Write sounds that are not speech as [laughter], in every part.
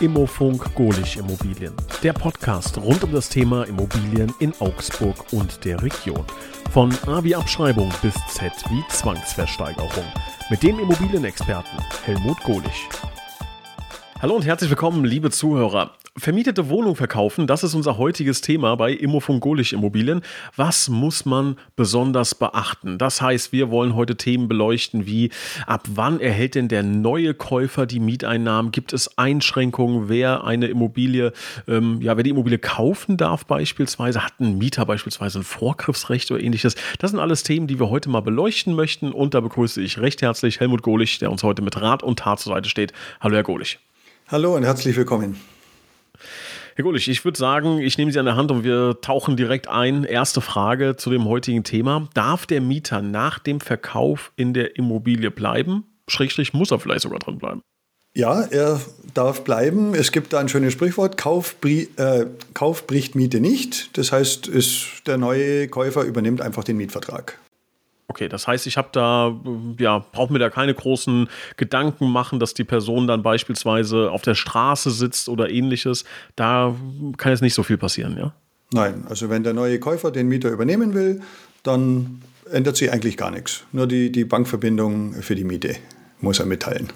Immofunk Golich Immobilien. Der Podcast rund um das Thema Immobilien in Augsburg und der Region. Von A wie Abschreibung bis Z wie Zwangsversteigerung. Mit dem Immobilienexperten Helmut Golich. Hallo und herzlich willkommen, liebe Zuhörer. Vermietete Wohnung verkaufen, das ist unser heutiges Thema bei Immofungolisch Immobilien. Was muss man besonders beachten? Das heißt, wir wollen heute Themen beleuchten wie ab wann erhält denn der neue Käufer die Mieteinnahmen? Gibt es Einschränkungen, wer eine Immobilie, ähm, ja, wer die Immobilie kaufen darf beispielsweise? Hat ein Mieter beispielsweise ein Vorgriffsrecht oder ähnliches? Das sind alles Themen, die wir heute mal beleuchten möchten und da begrüße ich recht herzlich Helmut Golich, der uns heute mit Rat und Tat zur Seite steht. Hallo Herr Golich. Hallo und herzlich willkommen. Herr Gulich, ich würde sagen, ich nehme Sie an der Hand und wir tauchen direkt ein. Erste Frage zu dem heutigen Thema. Darf der Mieter nach dem Verkauf in der Immobilie bleiben? Schrägstrich muss er vielleicht sogar drin bleiben. Ja, er darf bleiben. Es gibt da ein schönes Sprichwort, Kauf, äh, Kauf bricht Miete nicht. Das heißt, ist, der neue Käufer übernimmt einfach den Mietvertrag. Okay, das heißt, ich habe da, ja, brauche mir da keine großen Gedanken machen, dass die Person dann beispielsweise auf der Straße sitzt oder ähnliches. Da kann jetzt nicht so viel passieren, ja? Nein, also wenn der neue Käufer den Mieter übernehmen will, dann ändert sich eigentlich gar nichts. Nur die, die Bankverbindung für die Miete muss er mitteilen.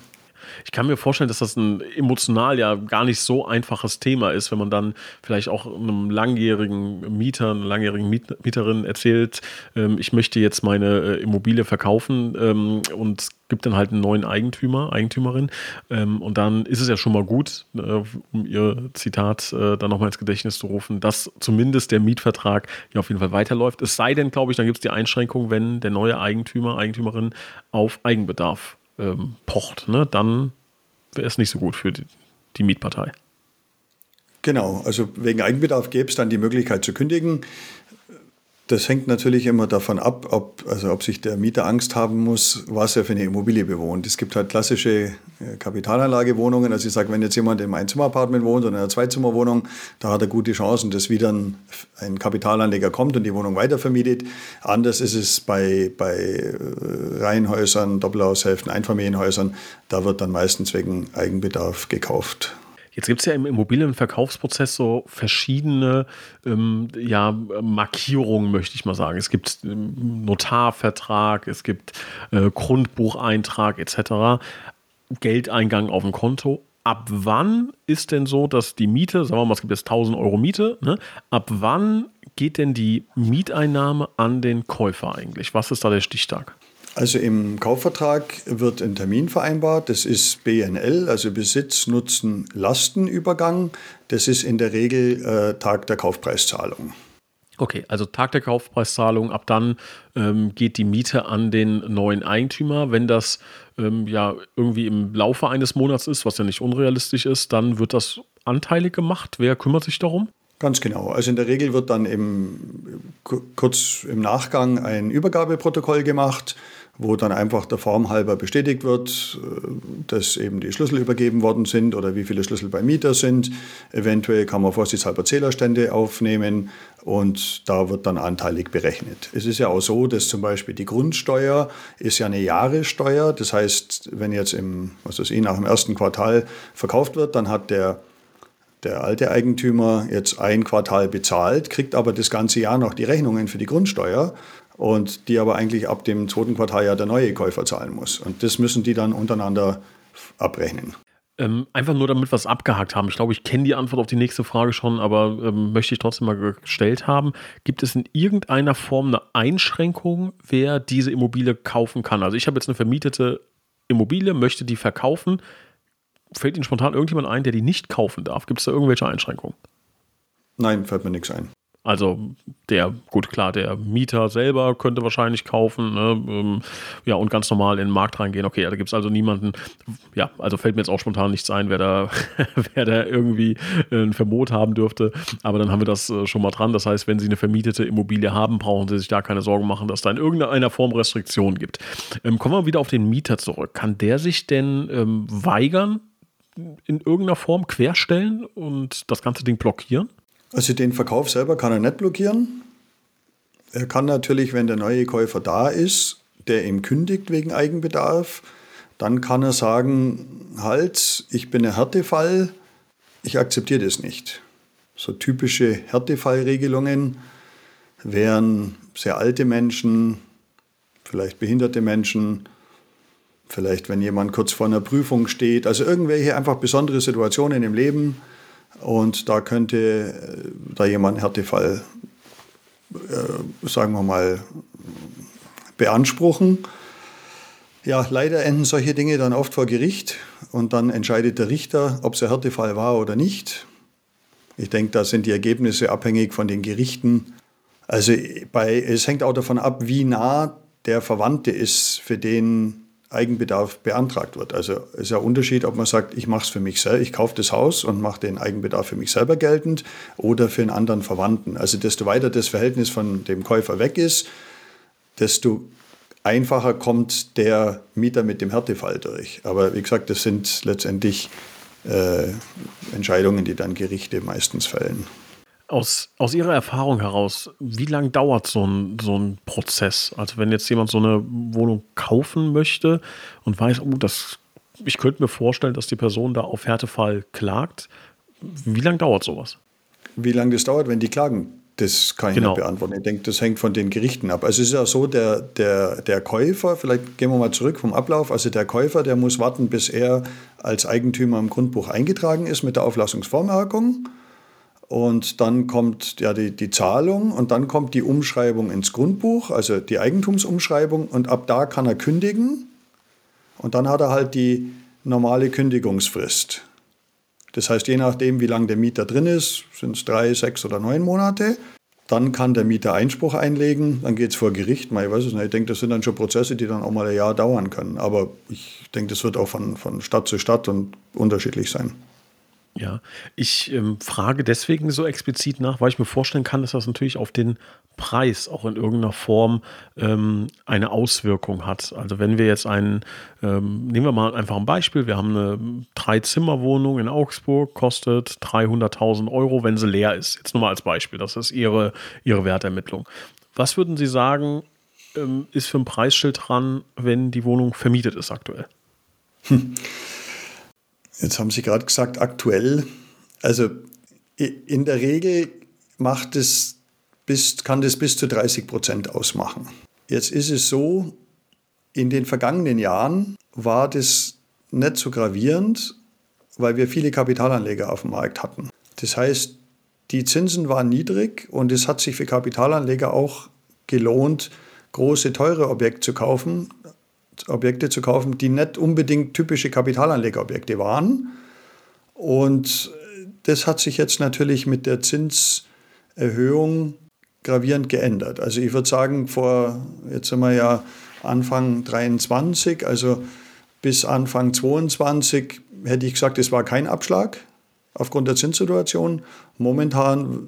Ich kann mir vorstellen, dass das ein emotional ja gar nicht so einfaches Thema ist, wenn man dann vielleicht auch einem langjährigen Mieter, einer langjährigen Mieterin erzählt, ähm, ich möchte jetzt meine äh, Immobilie verkaufen ähm, und gibt dann halt einen neuen Eigentümer, Eigentümerin. Ähm, und dann ist es ja schon mal gut, äh, um ihr Zitat äh, dann nochmal ins Gedächtnis zu rufen, dass zumindest der Mietvertrag ja auf jeden Fall weiterläuft. Es sei denn, glaube ich, dann gibt es die Einschränkung, wenn der neue Eigentümer, Eigentümerin auf Eigenbedarf ähm, pocht, ne, dann wäre es nicht so gut für die, die Mietpartei. Genau, also wegen Eigenbedarf gäbe es dann die Möglichkeit zu kündigen. Das hängt natürlich immer davon ab, ob, also ob sich der Mieter Angst haben muss, was er für eine Immobilie bewohnt. Es gibt halt klassische äh, Kapitalanlagewohnungen. Also ich sage, wenn jetzt jemand im Einzimmer-Apartment wohnt oder in einer Zweizimmerwohnung, da hat er gute Chancen, dass wieder ein, ein Kapitalanleger kommt und die Wohnung weitervermietet. Anders ist es bei, bei äh, Reihenhäusern, Doppelhaushälften, Einfamilienhäusern. Da wird dann meistens wegen Eigenbedarf gekauft. Jetzt gibt es ja im Immobilienverkaufsprozess so verschiedene ähm, ja, Markierungen, möchte ich mal sagen. Es gibt ähm, Notarvertrag, es gibt äh, Grundbucheintrag etc., Geldeingang auf dem Konto. Ab wann ist denn so, dass die Miete, sagen wir mal, es gibt jetzt 1000 Euro Miete, ne? ab wann geht denn die Mieteinnahme an den Käufer eigentlich? Was ist da der Stichtag? Also im Kaufvertrag wird ein Termin vereinbart. Das ist BNL, also Besitz, Nutzen, Lastenübergang. Das ist in der Regel äh, Tag der Kaufpreiszahlung. Okay, also Tag der Kaufpreiszahlung, ab dann ähm, geht die Miete an den neuen Eigentümer. Wenn das ähm, ja irgendwie im Laufe eines Monats ist, was ja nicht unrealistisch ist, dann wird das anteilig gemacht. Wer kümmert sich darum? Ganz genau. Also in der Regel wird dann im, kurz im Nachgang ein Übergabeprotokoll gemacht wo dann einfach der Form halber bestätigt wird, äh, dass eben die Schlüssel übergeben worden sind oder wie viele Schlüssel beim Mieter sind. Eventuell kann man vorsichtshalber Zählerstände aufnehmen und da wird dann anteilig berechnet. Es ist ja auch so, dass zum Beispiel die Grundsteuer ist ja eine Jahressteuer. Das heißt, wenn jetzt im, was weiß ich, nach dem ersten Quartal verkauft wird, dann hat der der alte Eigentümer jetzt ein Quartal bezahlt, kriegt aber das ganze Jahr noch die Rechnungen für die Grundsteuer und die aber eigentlich ab dem zweiten Quartal ja der neue Käufer zahlen muss. Und das müssen die dann untereinander abrechnen. Ähm, einfach nur, damit wir es abgehakt haben. Ich glaube, ich kenne die Antwort auf die nächste Frage schon, aber ähm, möchte ich trotzdem mal gestellt haben. Gibt es in irgendeiner Form eine Einschränkung, wer diese Immobilie kaufen kann? Also ich habe jetzt eine vermietete Immobilie, möchte die verkaufen. Fällt Ihnen spontan irgendjemand ein, der die nicht kaufen darf? Gibt es da irgendwelche Einschränkungen? Nein, fällt mir nichts ein. Also der, gut klar, der Mieter selber könnte wahrscheinlich kaufen, ne? Ähm, ja, und ganz normal in den Markt reingehen. Okay, da gibt es also niemanden, ja, also fällt mir jetzt auch spontan nichts ein, wer da, [laughs] wer da irgendwie ein Verbot haben dürfte. Aber dann haben wir das äh, schon mal dran. Das heißt, wenn Sie eine vermietete Immobilie haben, brauchen Sie sich da keine Sorgen machen, dass da in irgendeiner Form Restriktionen gibt. Ähm, kommen wir wieder auf den Mieter zurück. Kann der sich denn ähm, weigern, in irgendeiner Form querstellen und das ganze Ding blockieren? Also den Verkauf selber kann er nicht blockieren. Er kann natürlich, wenn der neue Käufer da ist, der ihm kündigt wegen Eigenbedarf, dann kann er sagen, halt, ich bin ein Härtefall, ich akzeptiere das nicht. So typische Härtefallregelungen wären sehr alte Menschen, vielleicht behinderte Menschen, vielleicht wenn jemand kurz vor einer Prüfung steht, also irgendwelche einfach besondere Situationen im Leben und da könnte äh, da jemand einen Härtefall, äh, sagen wir mal, beanspruchen. Ja, leider enden solche Dinge dann oft vor Gericht und dann entscheidet der Richter, ob es ein Härtefall war oder nicht. Ich denke, da sind die Ergebnisse abhängig von den Gerichten. Also bei, es hängt auch davon ab, wie nah der Verwandte ist, für den Eigenbedarf beantragt wird. Also es ist ja ein Unterschied, ob man sagt, ich mache es für mich selber, ich kaufe das Haus und mache den Eigenbedarf für mich selber geltend oder für einen anderen Verwandten. Also desto weiter das Verhältnis von dem Käufer weg ist, desto einfacher kommt der Mieter mit dem Härtefall durch. Aber wie gesagt, das sind letztendlich äh, Entscheidungen, die dann Gerichte meistens fällen. Aus, aus Ihrer Erfahrung heraus, wie lange dauert so ein, so ein Prozess? Also wenn jetzt jemand so eine Wohnung kaufen möchte und weiß, oh, das, ich könnte mir vorstellen, dass die Person da auf Härtefall klagt, wie lange dauert sowas? Wie lange das dauert, wenn die klagen? Das kann ich genau. nicht beantworten. Ich denke, das hängt von den Gerichten ab. Also es ist ja so, der, der, der Käufer, vielleicht gehen wir mal zurück vom Ablauf, also der Käufer, der muss warten, bis er als Eigentümer im Grundbuch eingetragen ist mit der Auflassungsvormerkung. Und dann kommt ja die, die Zahlung und dann kommt die Umschreibung ins Grundbuch, also die Eigentumsumschreibung. Und ab da kann er kündigen. Und dann hat er halt die normale Kündigungsfrist. Das heißt, je nachdem, wie lange der Mieter drin ist, sind es drei, sechs oder neun Monate. Dann kann der Mieter Einspruch einlegen, dann geht es vor Gericht. Ich weiß es nicht. Ich denke, das sind dann schon Prozesse, die dann auch mal ein Jahr dauern können. Aber ich denke, das wird auch von, von Stadt zu Stadt und unterschiedlich sein. Ja, ich ähm, frage deswegen so explizit nach, weil ich mir vorstellen kann, dass das natürlich auf den Preis auch in irgendeiner Form ähm, eine Auswirkung hat. Also wenn wir jetzt einen, ähm, nehmen wir mal einfach ein Beispiel, wir haben eine Drei-Zimmer-Wohnung in Augsburg, kostet 300.000 Euro, wenn sie leer ist. Jetzt nur mal als Beispiel, das ist Ihre, Ihre Wertermittlung. Was würden Sie sagen, ähm, ist für ein Preisschild dran, wenn die Wohnung vermietet ist aktuell? Hm. [laughs] Jetzt haben Sie gerade gesagt, aktuell. Also in der Regel macht es bis, kann das bis zu 30 Prozent ausmachen. Jetzt ist es so, in den vergangenen Jahren war das nicht so gravierend, weil wir viele Kapitalanleger auf dem Markt hatten. Das heißt, die Zinsen waren niedrig und es hat sich für Kapitalanleger auch gelohnt, große, teure Objekte zu kaufen, Objekte zu kaufen, die nicht unbedingt typische Kapitalanlegerobjekte waren. Und das hat sich jetzt natürlich mit der Zinserhöhung gravierend geändert. Also ich würde sagen, vor, jetzt sind wir ja Anfang 23, also bis Anfang 22 hätte ich gesagt, es war kein Abschlag aufgrund der Zinssituation. Momentan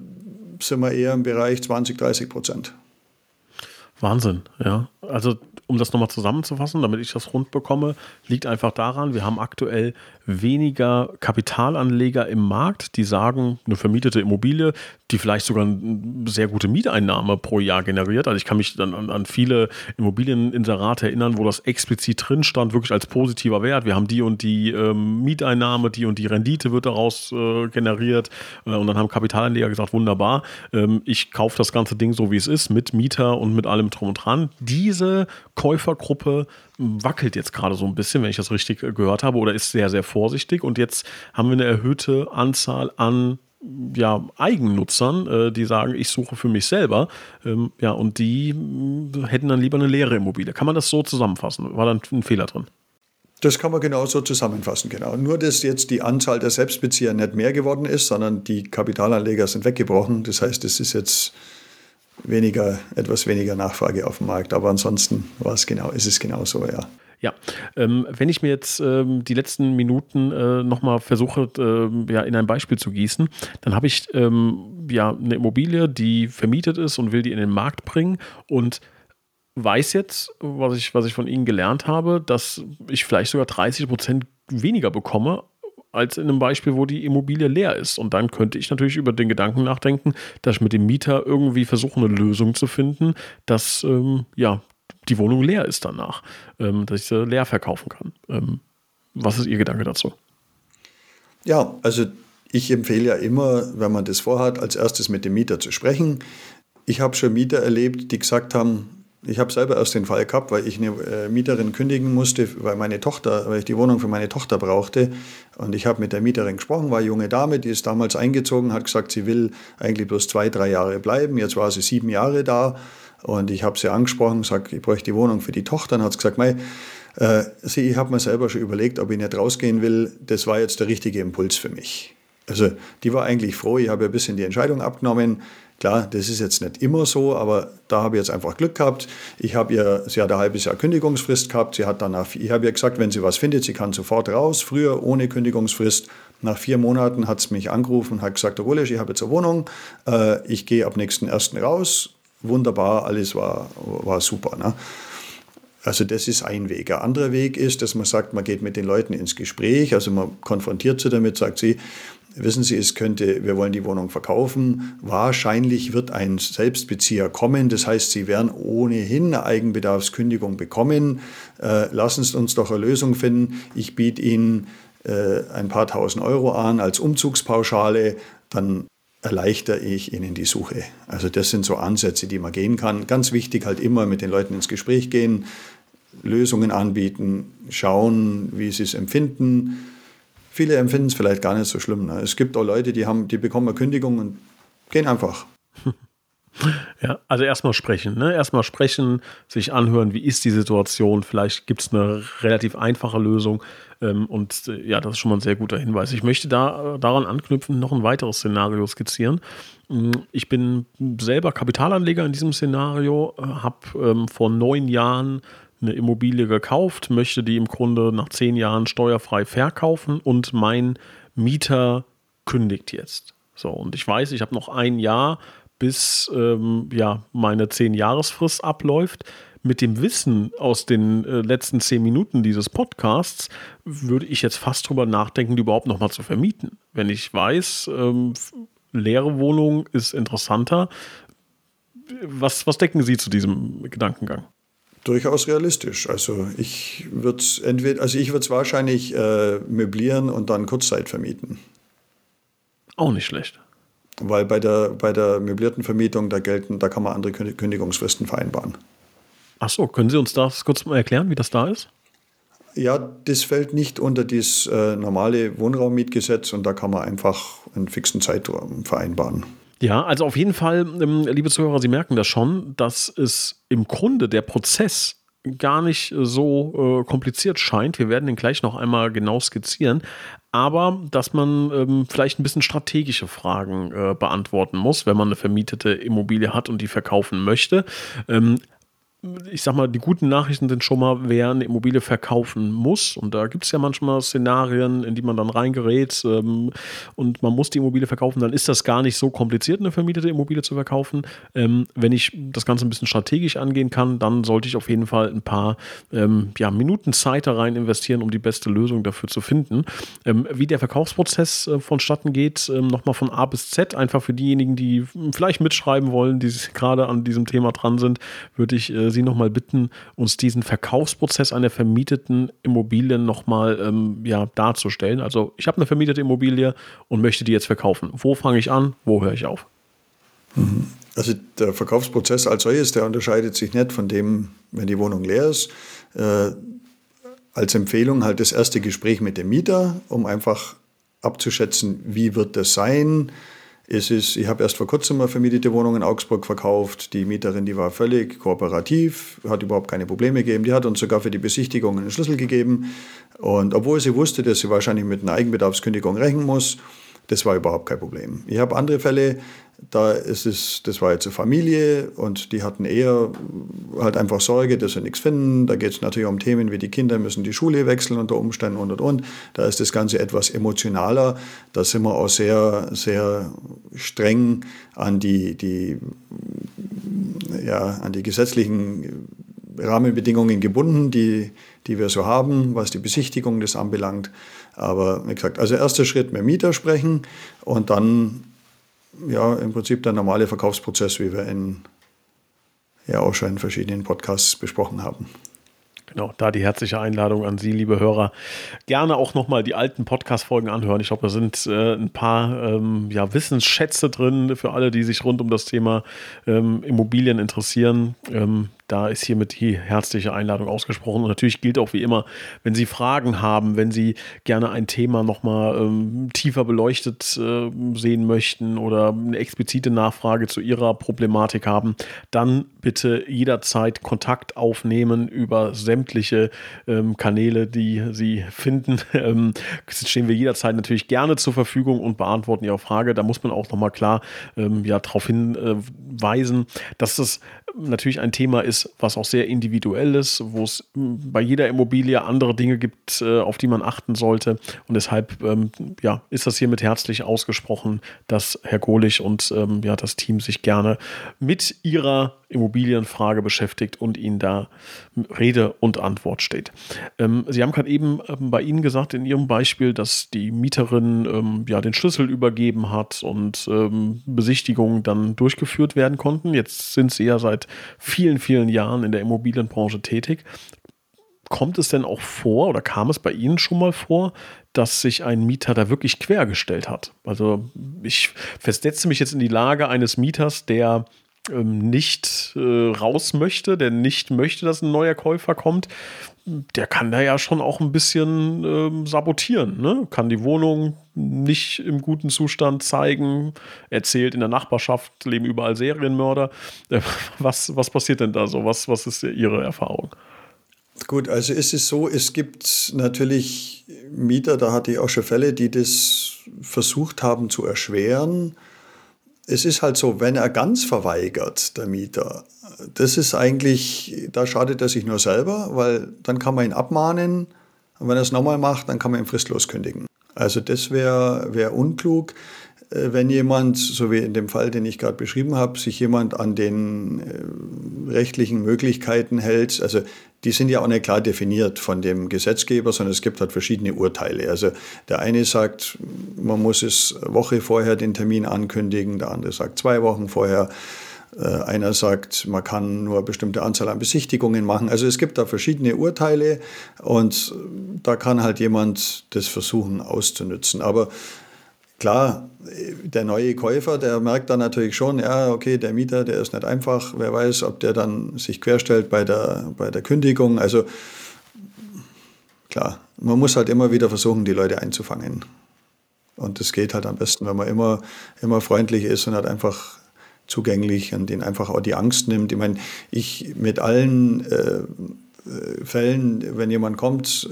sind wir eher im Bereich 20, 30 Prozent. Wahnsinn, ja. Also um das nochmal zusammenzufassen, damit ich das rund bekomme, liegt einfach daran, wir haben aktuell weniger Kapitalanleger im Markt, die sagen, eine vermietete Immobilie, die vielleicht sogar eine sehr gute Mieteinnahme pro Jahr generiert. Also ich kann mich dann an, an viele Immobilieninserate erinnern, wo das explizit drin stand, wirklich als positiver Wert. Wir haben die und die ähm, Mieteinnahme, die und die Rendite wird daraus äh, generiert. Äh, und dann haben Kapitalanleger gesagt, wunderbar, ähm, ich kaufe das ganze Ding so, wie es ist, mit Mieter und mit allem drum und dran. Diese Käufergruppe wackelt jetzt gerade so ein bisschen, wenn ich das richtig äh, gehört habe, oder ist sehr, sehr vorsichtig. Und jetzt haben wir eine erhöhte Anzahl an ja, Eigennutzern, äh, die sagen, ich suche für mich selber. Ähm, ja, und die äh, hätten dann lieber eine leere Immobilie. Kann man das so zusammenfassen? War da ein Fehler drin? Das kann man genau so zusammenfassen, genau. Nur, dass jetzt die Anzahl der Selbstbezieher nicht mehr geworden ist, sondern die Kapitalanleger sind weggebrochen. Das heißt, es ist jetzt weniger, etwas weniger Nachfrage auf dem Markt. Aber ansonsten genau, ist es genau so, ja. Ja, ähm, wenn ich mir jetzt ähm, die letzten Minuten äh, nochmal versuche, äh, ja, in ein Beispiel zu gießen, dann habe ich ähm, ja eine Immobilie, die vermietet ist und will die in den Markt bringen und weiß jetzt, was ich, was ich von Ihnen gelernt habe, dass ich vielleicht sogar 30 Prozent weniger bekomme, als in einem Beispiel, wo die Immobilie leer ist. Und dann könnte ich natürlich über den Gedanken nachdenken, dass ich mit dem Mieter irgendwie versuche, eine Lösung zu finden, dass ähm, ja, die Wohnung leer ist danach, ähm, dass ich sie leer verkaufen kann. Ähm, was ist Ihr Gedanke dazu? Ja, also ich empfehle ja immer, wenn man das vorhat, als erstes mit dem Mieter zu sprechen. Ich habe schon Mieter erlebt, die gesagt haben, ich habe selber erst den Fall gehabt, weil ich eine äh, Mieterin kündigen musste, weil meine Tochter, weil ich die Wohnung für meine Tochter brauchte. Und ich habe mit der Mieterin gesprochen, war eine junge Dame, die ist damals eingezogen, hat gesagt, sie will eigentlich bloß zwei, drei Jahre bleiben. Jetzt war sie sieben Jahre da. Und ich habe sie angesprochen, gesagt, ich bräuchte die Wohnung für die Tochter. Dann hat sie gesagt, mei, äh, sie, ich habe mir selber schon überlegt, ob ich nicht rausgehen will. Das war jetzt der richtige Impuls für mich. Also die war eigentlich froh, ich habe ein bisschen die Entscheidung abgenommen. Klar, das ist jetzt nicht immer so, aber da habe ich jetzt einfach Glück gehabt. Ich habe ihr, sie hat ein halbes Jahr Kündigungsfrist gehabt. Sie hat danach, ich habe ihr gesagt, wenn sie was findet, sie kann sofort raus. Früher ohne Kündigungsfrist. Nach vier Monaten hat sie mich angerufen und hat gesagt, Herr Wolesch, ich habe jetzt eine Wohnung. Äh, ich gehe ab nächsten ersten raus. Wunderbar, alles war, war super. Ne? Also das ist ein Weg. Ein anderer Weg ist, dass man sagt, man geht mit den Leuten ins Gespräch, also man konfrontiert sie damit, sagt sie, wissen Sie, es könnte, wir wollen die Wohnung verkaufen. Wahrscheinlich wird ein Selbstbezieher kommen. Das heißt, Sie werden ohnehin eine Eigenbedarfskündigung bekommen. Äh, lassen Sie uns doch eine Lösung finden. Ich biete Ihnen äh, ein paar tausend Euro an als Umzugspauschale. Dann erleichtere ich Ihnen die Suche. Also das sind so Ansätze, die man gehen kann. Ganz wichtig halt immer mit den Leuten ins Gespräch gehen, Lösungen anbieten, schauen, wie sie es empfinden Viele empfinden es vielleicht gar nicht so schlimm. Ne? Es gibt auch Leute, die, haben, die bekommen eine Kündigung und gehen einfach. [laughs] Ja, also erstmal sprechen, ne? Erstmal sprechen, sich anhören, wie ist die Situation. Vielleicht gibt es eine relativ einfache Lösung. Ähm, und äh, ja, das ist schon mal ein sehr guter Hinweis. Ich möchte da äh, daran anknüpfen, noch ein weiteres Szenario skizzieren. Mm, ich bin selber Kapitalanleger in diesem Szenario, äh, habe ähm, vor neun Jahren eine Immobilie gekauft, möchte die im Grunde nach zehn Jahren steuerfrei verkaufen und mein Mieter kündigt jetzt. So, und ich weiß, ich habe noch ein Jahr, bis ähm, ja, meine zehn Jahresfrist abläuft. Mit dem Wissen aus den äh, letzten zehn Minuten dieses Podcasts würde ich jetzt fast drüber nachdenken, die überhaupt nochmal zu vermieten. Wenn ich weiß, ähm, leere Wohnung ist interessanter. Was, was denken Sie zu diesem Gedankengang? durchaus realistisch. Also ich würde es entweder, also ich würde es wahrscheinlich äh, möblieren und dann Kurzzeit vermieten. Auch nicht schlecht. Weil bei der, bei der möblierten Vermietung, da gelten, da kann man andere Kündigungsfristen vereinbaren. Ach so, können Sie uns das kurz mal erklären, wie das da ist? Ja, das fällt nicht unter das äh, normale Wohnraummietgesetz und da kann man einfach einen fixen Zeitraum vereinbaren. Ja, also auf jeden Fall, ähm, liebe Zuhörer, Sie merken das schon, dass es im Grunde der Prozess gar nicht so äh, kompliziert scheint. Wir werden den gleich noch einmal genau skizzieren. Aber dass man ähm, vielleicht ein bisschen strategische Fragen äh, beantworten muss, wenn man eine vermietete Immobilie hat und die verkaufen möchte. Ähm, ich sag mal, die guten Nachrichten sind schon mal, wer eine Immobilie verkaufen muss. Und da gibt es ja manchmal Szenarien, in die man dann reingerät ähm, und man muss die Immobilie verkaufen. Dann ist das gar nicht so kompliziert, eine vermietete Immobilie zu verkaufen. Ähm, wenn ich das Ganze ein bisschen strategisch angehen kann, dann sollte ich auf jeden Fall ein paar ähm, ja, Minuten Zeit da rein investieren, um die beste Lösung dafür zu finden. Ähm, wie der Verkaufsprozess äh, vonstatten geht, äh, nochmal von A bis Z, einfach für diejenigen, die vielleicht mitschreiben wollen, die gerade an diesem Thema dran sind, würde ich äh, Sie nochmal bitten, uns diesen Verkaufsprozess einer vermieteten Immobilie nochmal ähm, ja, darzustellen. Also ich habe eine vermietete Immobilie und möchte die jetzt verkaufen. Wo fange ich an? Wo höre ich auf? Mhm. Also der Verkaufsprozess als solches, der unterscheidet sich nicht von dem, wenn die Wohnung leer ist. Äh, als Empfehlung halt das erste Gespräch mit dem Mieter, um einfach abzuschätzen, wie wird das sein, es ist, ich habe erst vor kurzem eine vermietete Wohnung in Augsburg verkauft. Die Mieterin, die war völlig kooperativ, hat überhaupt keine Probleme gegeben. Die hat uns sogar für die Besichtigung einen Schlüssel gegeben. Und obwohl sie wusste, dass sie wahrscheinlich mit einer Eigenbedarfskündigung rechnen muss, das war überhaupt kein Problem. Ich habe andere Fälle, da ist es, das war jetzt eine Familie und die hatten eher halt einfach Sorge, dass sie nichts finden. Da geht es natürlich um Themen wie die Kinder müssen die Schule wechseln unter Umständen und und und. Da ist das Ganze etwas emotionaler. Da sind wir auch sehr, sehr streng an die, die, ja, an die gesetzlichen Rahmenbedingungen gebunden, die, die wir so haben, was die Besichtigung das anbelangt. Aber wie gesagt, also erster Schritt mit Mieter sprechen und dann ja im Prinzip der normale Verkaufsprozess, wie wir in, ja auch schon in verschiedenen Podcasts besprochen haben. Genau, da die herzliche Einladung an Sie, liebe Hörer. Gerne auch nochmal die alten Podcast-Folgen anhören. Ich glaube, da sind äh, ein paar ähm, ja, Wissensschätze drin für alle, die sich rund um das Thema ähm, Immobilien interessieren. Ähm, da ist hiermit die herzliche Einladung ausgesprochen. Und natürlich gilt auch wie immer, wenn Sie Fragen haben, wenn Sie gerne ein Thema nochmal ähm, tiefer beleuchtet äh, sehen möchten oder eine explizite Nachfrage zu Ihrer Problematik haben, dann bitte jederzeit Kontakt aufnehmen über sämtliche ähm, Kanäle, die Sie finden. [laughs] Ähm, stehen wir jederzeit natürlich gerne zur Verfügung und beantworten Ihre Frage. Da muss man auch nochmal klar ähm, ja, darauf hinweisen, dass das natürlich ein Thema ist, was auch sehr individuell ist, wo es bei jeder Immobilie andere Dinge gibt, äh, auf die man achten sollte. Und deshalb ähm, ja, ist das hiermit herzlich ausgesprochen, dass Herr Golich und ähm, ja, das Team sich gerne mit ihrer Immobilienfrage beschäftigt und Ihnen da Rede und Antwort steht. Ähm, Sie haben gerade eben ähm, bei Ihnen gesagt, in Ihrem Beispiel, dass die Mieterin ähm, ja den Schlüssel übergeben hat und ähm, Besichtigungen dann durchgeführt werden konnten. Jetzt sind Sie ja seit vielen, vielen Jahren in der Immobilienbranche tätig. Kommt es denn auch vor oder kam es bei Ihnen schon mal vor, dass sich ein Mieter da wirklich quergestellt hat? Also ich versetze mich jetzt in die Lage eines Mieters, der nicht äh, raus möchte, der nicht möchte, dass ein neuer Käufer kommt, der kann da ja schon auch ein bisschen ähm, sabotieren. Ne? Kann die Wohnung nicht im guten Zustand zeigen, erzählt in der Nachbarschaft leben überall Serienmörder. Äh, was, was passiert denn da so? Was, was ist Ihre Erfahrung? Gut, also ist es so, es gibt natürlich Mieter, da hatte ich auch schon Fälle, die das versucht haben zu erschweren es ist halt so, wenn er ganz verweigert, der Mieter, das ist eigentlich, da schadet er sich nur selber, weil dann kann man ihn abmahnen und wenn er es nochmal macht, dann kann man ihn fristlos kündigen. Also das wäre wär unklug. Äh, wenn jemand, so wie in dem Fall, den ich gerade beschrieben habe, sich jemand an den äh, rechtlichen Möglichkeiten hält, also die sind ja auch nicht klar definiert von dem Gesetzgeber, sondern es gibt halt verschiedene Urteile. Also der eine sagt, man muss es Woche vorher den Termin ankündigen, der andere sagt zwei Wochen vorher. Äh, einer sagt, man kann nur eine bestimmte Anzahl an Besichtigungen machen. Also es gibt da verschiedene Urteile und da kann halt jemand das versuchen auszunützen. Aber Klar, der neue Käufer, der merkt dann natürlich schon, ja, okay, der Mieter, der ist nicht einfach, wer weiß, ob der dann sich querstellt bei der, bei der Kündigung. Also klar, man muss halt immer wieder versuchen, die Leute einzufangen. Und das geht halt am besten, wenn man immer, immer freundlich ist und halt einfach zugänglich und denen einfach auch die Angst nimmt. Ich meine, ich mit allen äh, Fällen, wenn jemand kommt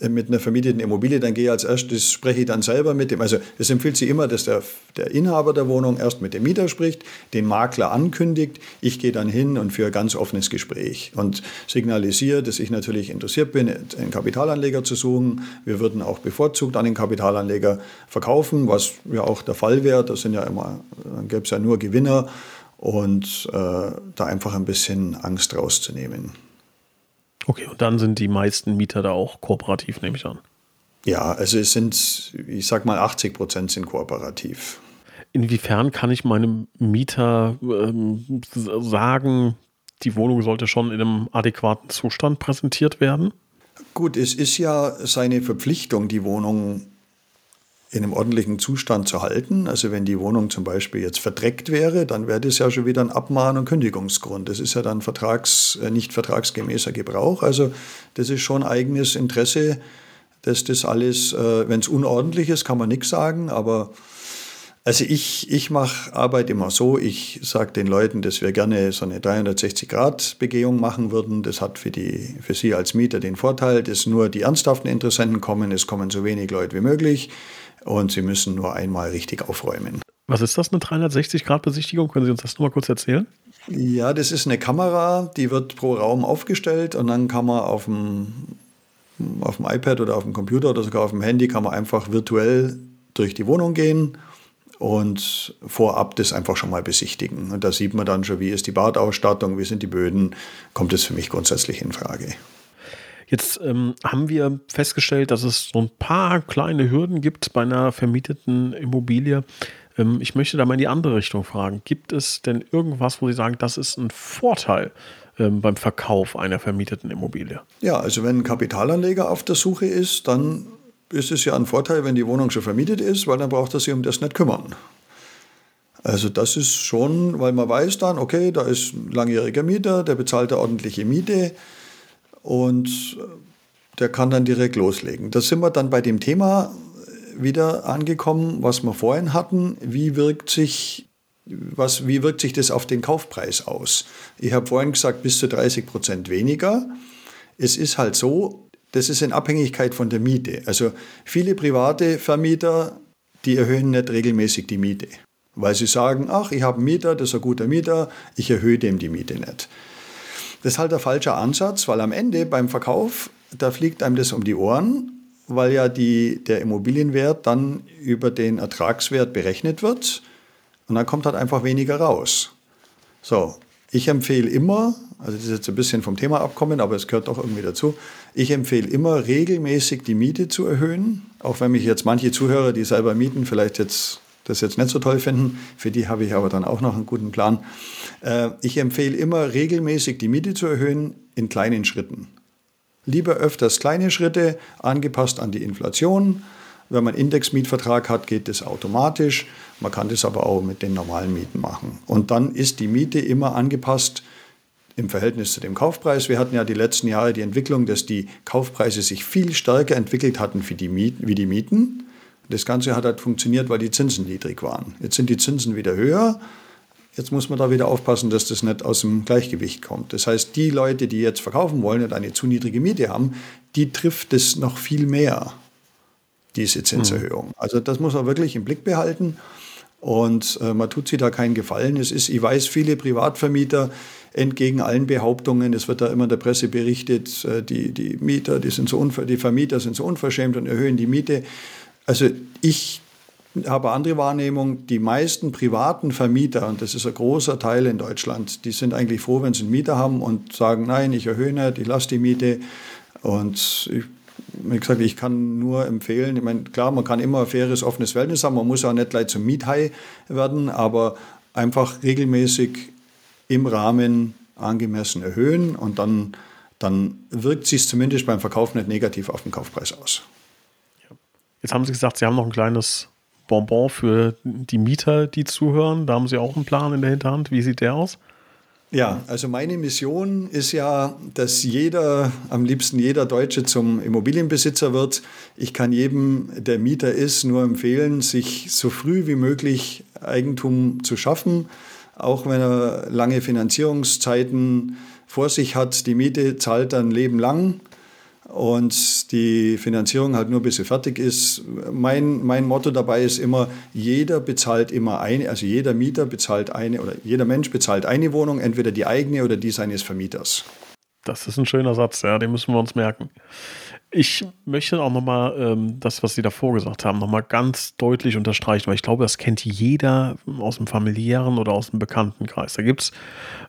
äh, mit einer vermieteten Immobilie, dann gehe ich als erstes, spreche ich dann selber mit dem. Also es empfiehlt sich immer, dass der, der Inhaber der Wohnung erst mit dem Mieter spricht, den Makler ankündigt. Ich gehe dann hin und führe ein ganz offenes Gespräch und signalisiere, dass ich natürlich interessiert bin, einen Kapitalanleger zu suchen. Wir würden auch bevorzugt an den Kapitalanleger verkaufen, was ja auch der Fall wäre. Das sind ja immer, dann gäbe es ja nur Gewinner und äh, da einfach ein bisschen Angst rauszunehmen. Okay, und dann sind die meisten Mieter da auch kooperativ, nehme ich an. Ja, also es sind, ich sag mal, 80 Prozent sind kooperativ. Inwiefern kann ich meinem Mieter ähm, sagen, die Wohnung sollte schon in einem adäquaten Zustand präsentiert werden? Gut, es ist ja seine Verpflichtung, die Wohnung in einem ordentlichen Zustand zu halten. Also wenn die Wohnung zum Beispiel jetzt verdreckt wäre, dann wäre das ja schon wieder ein Abmahn- und Kündigungsgrund. Das ist ja dann vertrags, äh, nicht vertragsgemäßer Gebrauch. Also das ist schon eigenes Interesse, dass das alles, äh, wenn es unordentlich ist, kann man nichts sagen, aber also ich, ich mache Arbeit immer so, ich sage den Leuten, dass wir gerne so eine 360-Grad-Begehung machen würden. Das hat für, die, für Sie als Mieter den Vorteil, dass nur die ernsthaften Interessenten kommen, es kommen so wenig Leute wie möglich und Sie müssen nur einmal richtig aufräumen. Was ist das, eine 360-Grad-Besichtigung? Können Sie uns das nur mal kurz erzählen? Ja, das ist eine Kamera, die wird pro Raum aufgestellt und dann kann man auf dem, auf dem iPad oder auf dem Computer oder sogar auf dem Handy kann man einfach virtuell durch die Wohnung gehen und vorab das einfach schon mal besichtigen. Und da sieht man dann schon, wie ist die Badausstattung, wie sind die Böden, kommt es für mich grundsätzlich in Frage. Jetzt ähm, haben wir festgestellt, dass es so ein paar kleine Hürden gibt bei einer vermieteten Immobilie. Ähm, ich möchte da mal in die andere Richtung fragen. Gibt es denn irgendwas, wo Sie sagen, das ist ein Vorteil ähm, beim Verkauf einer vermieteten Immobilie? Ja, also wenn ein Kapitalanleger auf der Suche ist, dann ist es ja ein Vorteil, wenn die Wohnung schon vermietet ist, weil dann braucht er sich um das nicht kümmern. Also das ist schon, weil man weiß dann, okay, da ist ein langjähriger Mieter, der bezahlt eine ordentliche Miete und der kann dann direkt loslegen. Da sind wir dann bei dem Thema wieder angekommen, was wir vorhin hatten. Wie wirkt sich, was, wie wirkt sich das auf den Kaufpreis aus? Ich habe vorhin gesagt, bis zu 30 Prozent weniger. Es ist halt so, das ist in Abhängigkeit von der Miete. Also viele private Vermieter, die erhöhen nicht regelmäßig die Miete, weil sie sagen, ach, ich habe einen Mieter, das ist ein guter Mieter, ich erhöhe dem die Miete nicht. Das ist halt der falsche Ansatz, weil am Ende beim Verkauf, da fliegt einem das um die Ohren, weil ja die, der Immobilienwert dann über den Ertragswert berechnet wird und dann kommt halt einfach weniger raus. So, ich empfehle immer, also das ist jetzt ein bisschen vom Thema abkommen, aber es gehört doch irgendwie dazu, ich empfehle immer regelmäßig die Miete zu erhöhen, auch wenn mich jetzt manche Zuhörer, die selber mieten, vielleicht jetzt das jetzt nicht so toll finden, für die habe ich aber dann auch noch einen guten Plan. Äh, ich empfehle immer regelmäßig die Miete zu erhöhen in kleinen Schritten. Lieber öfters kleine Schritte, angepasst an die Inflation, wenn man einen Indexmietvertrag hat, geht das automatisch. Man kann das aber auch mit den normalen Mieten machen. Und dann ist die Miete immer angepasst im Verhältnis zu dem Kaufpreis. Wir hatten ja die letzten Jahre die Entwicklung, dass die Kaufpreise sich viel stärker entwickelt hatten wie die Mieten. Wie die Mieten. Das Ganze hat halt funktioniert, weil die Zinsen niedrig waren. Jetzt sind die Zinsen wieder höher. Jetzt muss man da wieder aufpassen, dass das nicht aus dem Gleichgewicht kommt. Das heißt, die Leute, die jetzt verkaufen wollen und eine zu niedrige Miete haben, die trifft es noch viel mehr diese Zinserhöhung. Mhm. Also das muss man wirklich im Blick behalten. Und äh, man tut sich da keinen Gefallen. Es ist, ich weiß, viele Privatvermieter entgegen allen Behauptungen, es wird da immer in der Presse berichtet, äh, die, die Mieter, die, sind so die Vermieter sind so unverschämt und erhöhen die Miete. Also ich habe andere Wahrnehmung. Die meisten privaten Vermieter, und das ist ein großer Teil in Deutschland, die sind eigentlich froh, wenn sie einen Mieter haben und sagen, nein, ich erhöhe nicht, ich lasse die Miete. Und ich wie gesagt, ich kann nur empfehlen, ich meine, klar, man kann immer ein faires, offenes Verhältnis haben, man muss auch nicht gleich zum Miethai werden, aber einfach regelmäßig im Rahmen angemessen erhöhen und dann, dann wirkt sich zumindest beim Verkauf nicht negativ auf den Kaufpreis aus. Jetzt haben Sie gesagt, Sie haben noch ein kleines Bonbon für die Mieter, die zuhören. Da haben Sie auch einen Plan in der Hinterhand. Wie sieht der aus? Ja, also meine Mission ist ja, dass jeder, am liebsten jeder Deutsche zum Immobilienbesitzer wird. Ich kann jedem, der Mieter ist, nur empfehlen, sich so früh wie möglich Eigentum zu schaffen, auch wenn er lange Finanzierungszeiten vor sich hat. Die Miete zahlt dann Leben lang und die Finanzierung halt nur bis sie fertig ist. Mein, mein Motto dabei ist immer, jeder bezahlt immer eine, also jeder Mieter bezahlt eine oder jeder Mensch bezahlt eine Wohnung, entweder die eigene oder die seines Vermieters. Das ist ein schöner Satz, ja, den müssen wir uns merken. Ich möchte auch nochmal ähm, das, was Sie davor gesagt haben, nochmal ganz deutlich unterstreichen, weil ich glaube, das kennt jeder aus dem familiären oder aus dem Bekanntenkreis. Da gibt es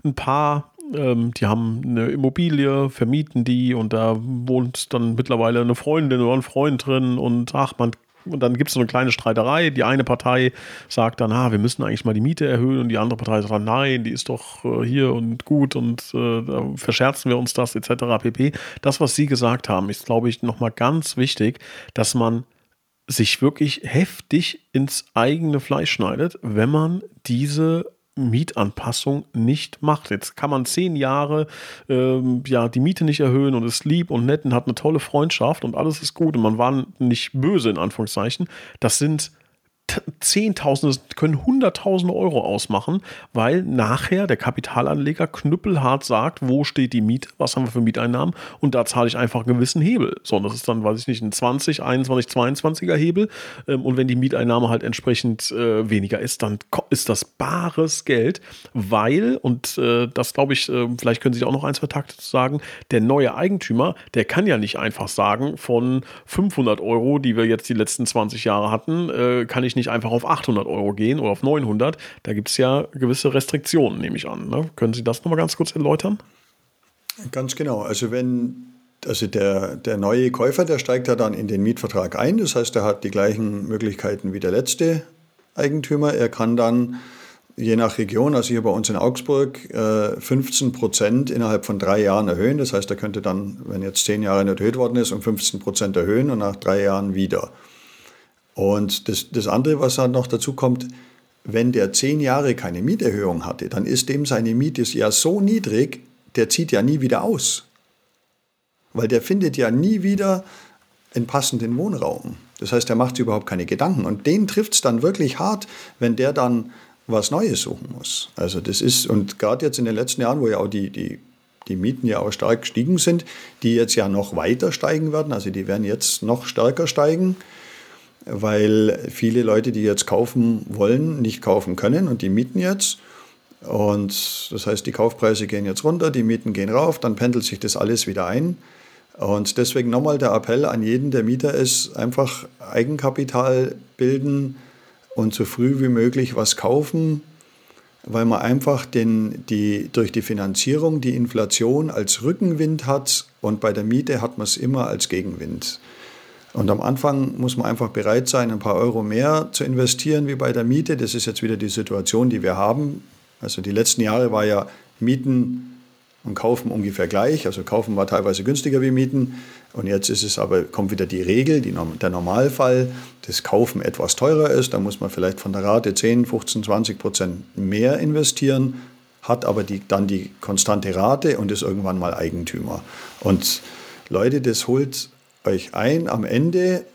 ein paar ähm, die haben eine Immobilie, vermieten die und da wohnt dann mittlerweile eine Freundin oder ein Freund drin und ach, man und dann gibt es so eine kleine Streiterei. Die eine Partei sagt dann, ah, wir müssen eigentlich mal die Miete erhöhen und die andere Partei sagt dann, nein, die ist doch äh, hier und gut und äh, verscherzen wir uns das etc. pp. Das, was Sie gesagt haben, ist, glaube ich, nochmal ganz wichtig, dass man sich wirklich heftig ins eigene Fleisch schneidet, wenn man diese Mietanpassung nicht macht. Jetzt kann man zehn Jahre ähm, ja, die Miete nicht erhöhen und ist lieb und nett und hat eine tolle Freundschaft und alles ist gut und man war nicht böse in Anführungszeichen. Das sind Zehntausende, können Hunderttausende Euro ausmachen, weil nachher der Kapitalanleger knüppelhart sagt, wo steht die Miete, was haben wir für Mieteinnahmen und da zahle ich einfach einen gewissen Hebel. So, und das ist dann, weiß ich nicht, ein 20, 21, 22er Hebel ähm, und wenn die Mieteinnahme halt entsprechend äh, weniger ist, dann ist das bares Geld, weil, und äh, das glaube ich, äh, vielleicht können Sie auch noch ein, zwei Takte sagen, der neue Eigentümer, der kann ja nicht einfach sagen, von 500 Euro, die wir jetzt die letzten 20 Jahre hatten, äh, kann ich nicht nicht einfach auf 800 Euro gehen oder auf 900. Da gibt es ja gewisse Restriktionen, nehme ich an. Ne? Können Sie das nochmal ganz kurz erläutern? Ganz genau. Also wenn also der, der neue Käufer, der steigt ja dann in den Mietvertrag ein. Das heißt, er hat die gleichen Möglichkeiten wie der letzte Eigentümer. Er kann dann je nach Region, also hier bei uns in Augsburg, 15 äh, Prozent innerhalb von drei Jahren erhöhen. Das heißt, er könnte dann, wenn jetzt zehn Jahre nicht erhöht worden ist, um 15 Prozent erhöhen und nach drei Jahren wieder. Und das, das andere, was dann noch dazu kommt, wenn der zehn Jahre keine Mieterhöhung hatte, dann ist dem seine Miete ja so niedrig, der zieht ja nie wieder aus. Weil der findet ja nie wieder einen passenden Wohnraum. Das heißt, er macht sich überhaupt keine Gedanken. Und den trifft es dann wirklich hart, wenn der dann was Neues suchen muss. Also das ist, und gerade jetzt in den letzten Jahren, wo ja auch die, die, die Mieten ja auch stark gestiegen sind, die jetzt ja noch weiter steigen werden, also die werden jetzt noch stärker steigen, weil viele Leute, die jetzt kaufen wollen, nicht kaufen können und die mieten jetzt. Und das heißt, die Kaufpreise gehen jetzt runter, die Mieten gehen rauf, dann pendelt sich das alles wieder ein. Und deswegen nochmal der Appell an jeden, der Mieter ist, einfach Eigenkapital bilden und so früh wie möglich was kaufen, weil man einfach den, die, durch die Finanzierung die Inflation als Rückenwind hat und bei der Miete hat man es immer als Gegenwind. Und am Anfang muss man einfach bereit sein, ein paar Euro mehr zu investieren wie bei der Miete. Das ist jetzt wieder die Situation, die wir haben. Also die letzten Jahre war ja Mieten und Kaufen ungefähr gleich. Also Kaufen war teilweise günstiger wie Mieten. Und jetzt ist es aber, kommt wieder die Regel, die, der Normalfall, dass Kaufen etwas teurer ist. Da muss man vielleicht von der Rate 10, 15, 20 Prozent mehr investieren, hat aber die, dann die konstante Rate und ist irgendwann mal Eigentümer. Und Leute, das holt euch ein am Ende,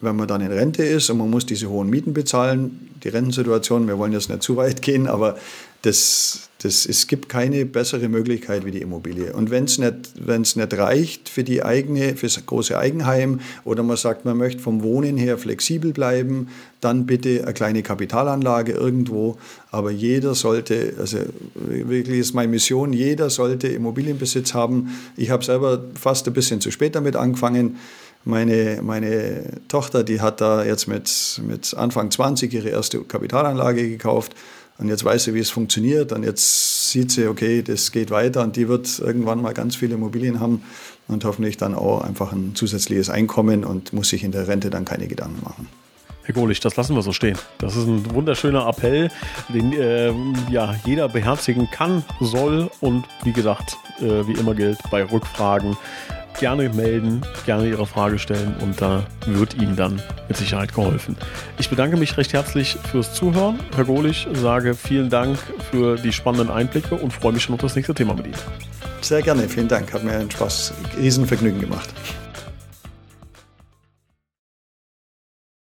wenn man dann in Rente ist und man muss diese hohen Mieten bezahlen. Die Rentensituation, wir wollen jetzt nicht zu weit gehen, aber das, das, es gibt keine bessere Möglichkeit wie die Immobilie. Und wenn es nicht, nicht reicht für die eigene, für das große Eigenheim oder man sagt, man möchte vom Wohnen her flexibel bleiben, dann bitte eine kleine Kapitalanlage irgendwo. Aber jeder sollte, also wirklich ist meine Mission, jeder sollte Immobilienbesitz haben. Ich habe selber fast ein bisschen zu spät damit angefangen. Meine, meine Tochter, die hat da jetzt mit, mit Anfang 20 ihre erste Kapitalanlage gekauft und jetzt weiß sie, wie es funktioniert und jetzt sieht sie, okay, das geht weiter und die wird irgendwann mal ganz viele Immobilien haben und hoffentlich dann auch einfach ein zusätzliches Einkommen und muss sich in der Rente dann keine Gedanken machen. Herr Golich, das lassen wir so stehen. Das ist ein wunderschöner Appell, den äh, ja, jeder beherzigen kann, soll und wie gesagt, äh, wie immer gilt, bei Rückfragen gerne melden, gerne Ihre Frage stellen und da wird Ihnen dann mit Sicherheit geholfen. Ich bedanke mich recht herzlich fürs Zuhören. Herr Golich, sage vielen Dank für die spannenden Einblicke und freue mich schon auf das nächste Thema mit Ihnen. Sehr gerne, vielen Dank. Hat mir einen Spaß, Riesenvergnügen gemacht.